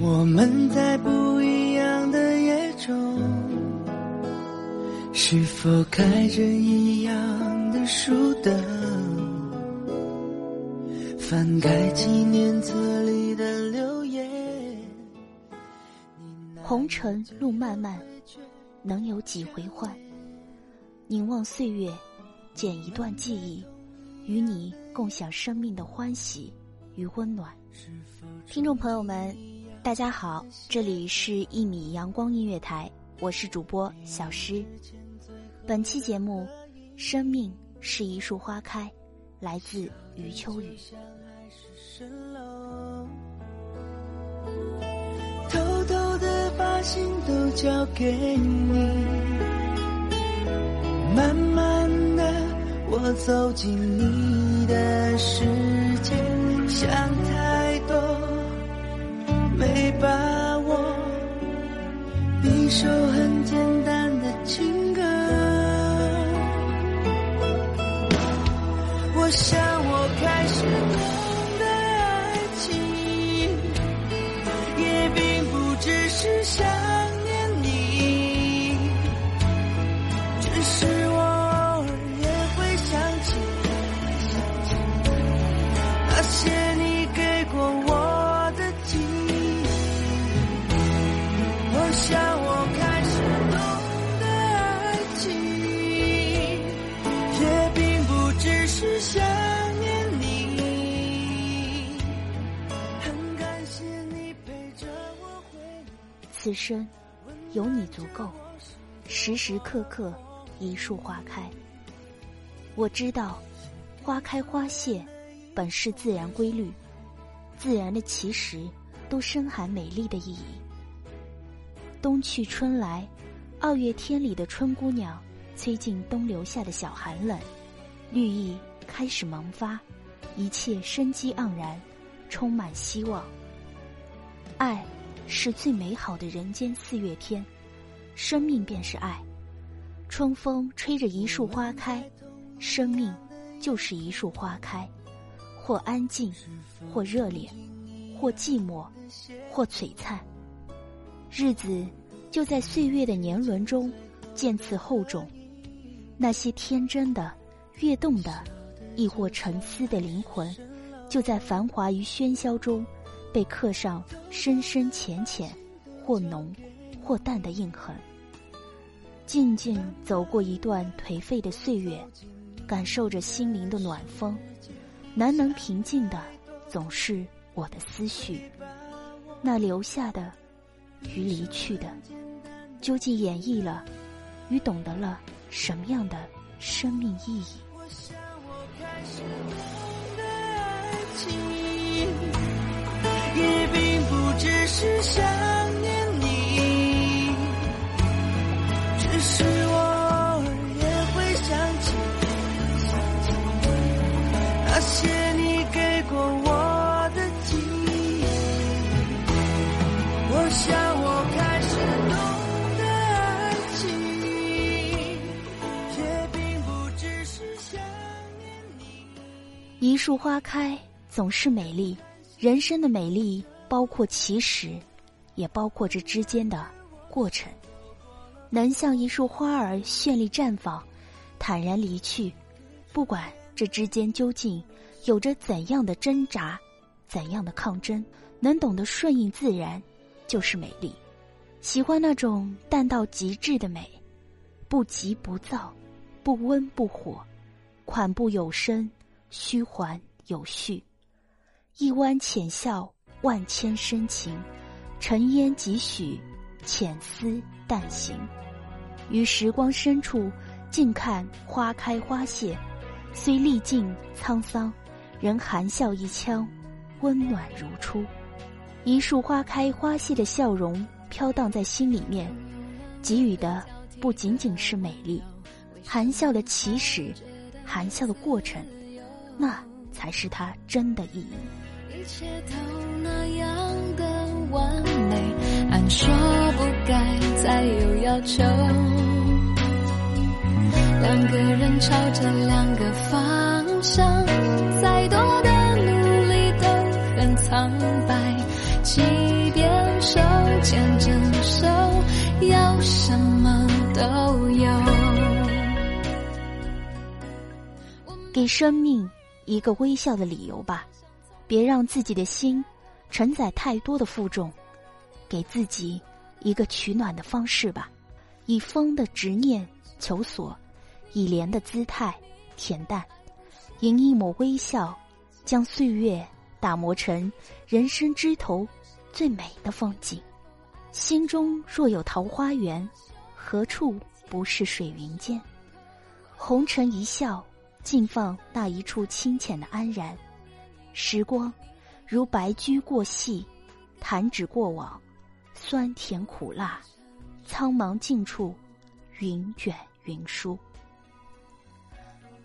我们在不一样的夜中，是否开着一样的书灯？翻开纪念册里的留言，红尘路漫漫，能有几回换？凝望岁月，剪一段记忆，与你共享生命的欢喜与温暖。听众朋友们，大家好，这里是《一米阳光音乐台》，我是主播小诗。本期节目《生命是一束花开》，来自余秋雨。偷偷的把心都交给你，慢慢的我走进你的世界，想太把我，一首很简单的情歌，我想此生有你足够，时时刻刻一树花开。我知道，花开花谢本是自然规律，自然的其实都深含美丽的意义。冬去春来，二月天里的春姑娘，催进冬留下的小寒冷，绿意开始萌发，一切生机盎然，充满希望。爱是最美好的人间四月天，生命便是爱。春风吹着一树花开，生命就是一树花开，或安静，或热烈，或寂寞，或璀璨。日子就在岁月的年轮中渐次厚重，那些天真的、跃动的，亦或沉思的灵魂，就在繁华与喧嚣中，被刻上深深浅浅、或浓或淡的印痕。静静走过一段颓废的岁月，感受着心灵的暖风，难能平静的总是我的思绪。那留下的与离去的，究竟演绎了与懂得了什么样的生命意义？也并不只是想念你只是我偶尔也会想起那些你给过我的记忆我想我开始懂得爱情也并不只是想念你一树花开总是美丽人生的美丽包括起始，也包括这之间的过程。能像一束花儿绚丽绽放，坦然离去，不管这之间究竟有着怎样的挣扎，怎样的抗争，能懂得顺应自然，就是美丽。喜欢那种淡到极致的美，不急不躁，不温不火，款步有声，虚缓有序，一弯浅笑，万千深情，尘烟几许，浅思淡行。于时光深处，静看花开花谢，虽历尽沧桑，仍含笑一腔，温暖如初。一束花开花谢的笑容飘荡在心里面，给予的不仅仅是美丽，含笑的起始，含笑的过程，那才是它真的意义。一切都那样的完美，按说不该再有要求。两个人朝着两个方向，再多的努力都很苍白。即便手牵着手，要什么都有。给生命一个微笑的理由吧，别让自己的心承载太多的负重，给自己一个取暖的方式吧，以风的执念求索。以莲的姿态恬淡，迎一抹微笑，将岁月打磨成人生枝头最美的风景。心中若有桃花源，何处不是水云间？红尘一笑，尽放那一处清浅的安然。时光如白驹过隙，弹指过往，酸甜苦辣，苍茫尽处，云卷云舒。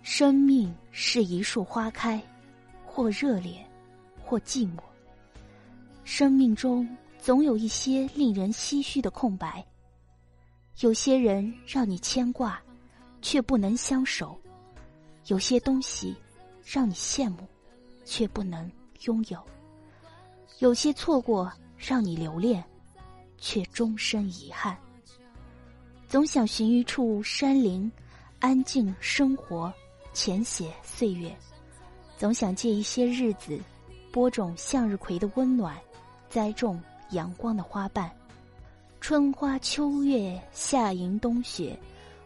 生命是一束花开，或热烈，或寂寞。生命中总有一些令人唏嘘的空白。有些人让你牵挂，却不能相守；有些东西让你羡慕，却不能拥有；有些错过让你留恋，却终身遗憾。总想寻一处山林，安静生活。浅写岁月，总想借一些日子，播种向日葵的温暖，栽种阳光的花瓣。春花秋月，夏迎冬雪，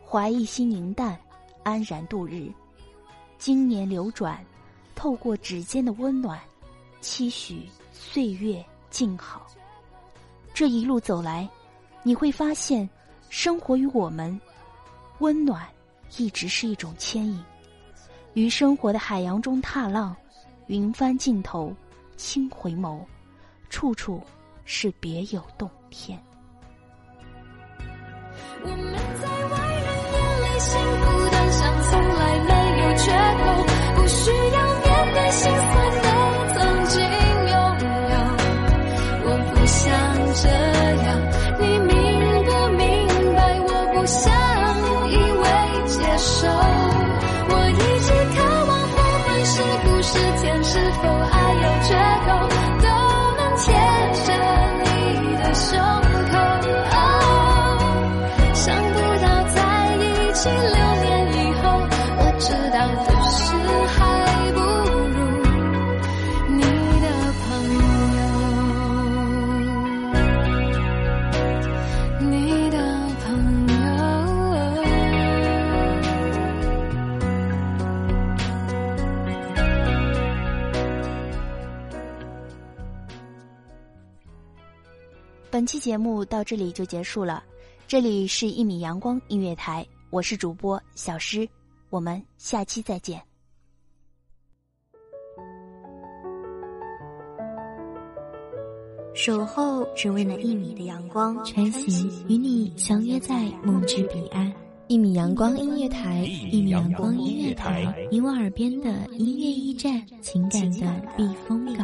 怀一心凝淡，安然度日。经年流转，透过指尖的温暖，期许岁月静好。这一路走来，你会发现，生活于我们，温暖一直是一种牵引。于生活的海洋中踏浪，云帆尽头，轻回眸，处处是别有洞天。我们在外人眼里幸福的像从来没有缺口，不需要心酸本期节目到这里就结束了，这里是一米阳光音乐台，我是主播小诗，我们下期再见。守候只为那一米的阳光，穿行与你相约在梦之彼岸。一米阳光音乐台，一米阳光音乐台，你我耳边的音乐驿站，情感的避风港。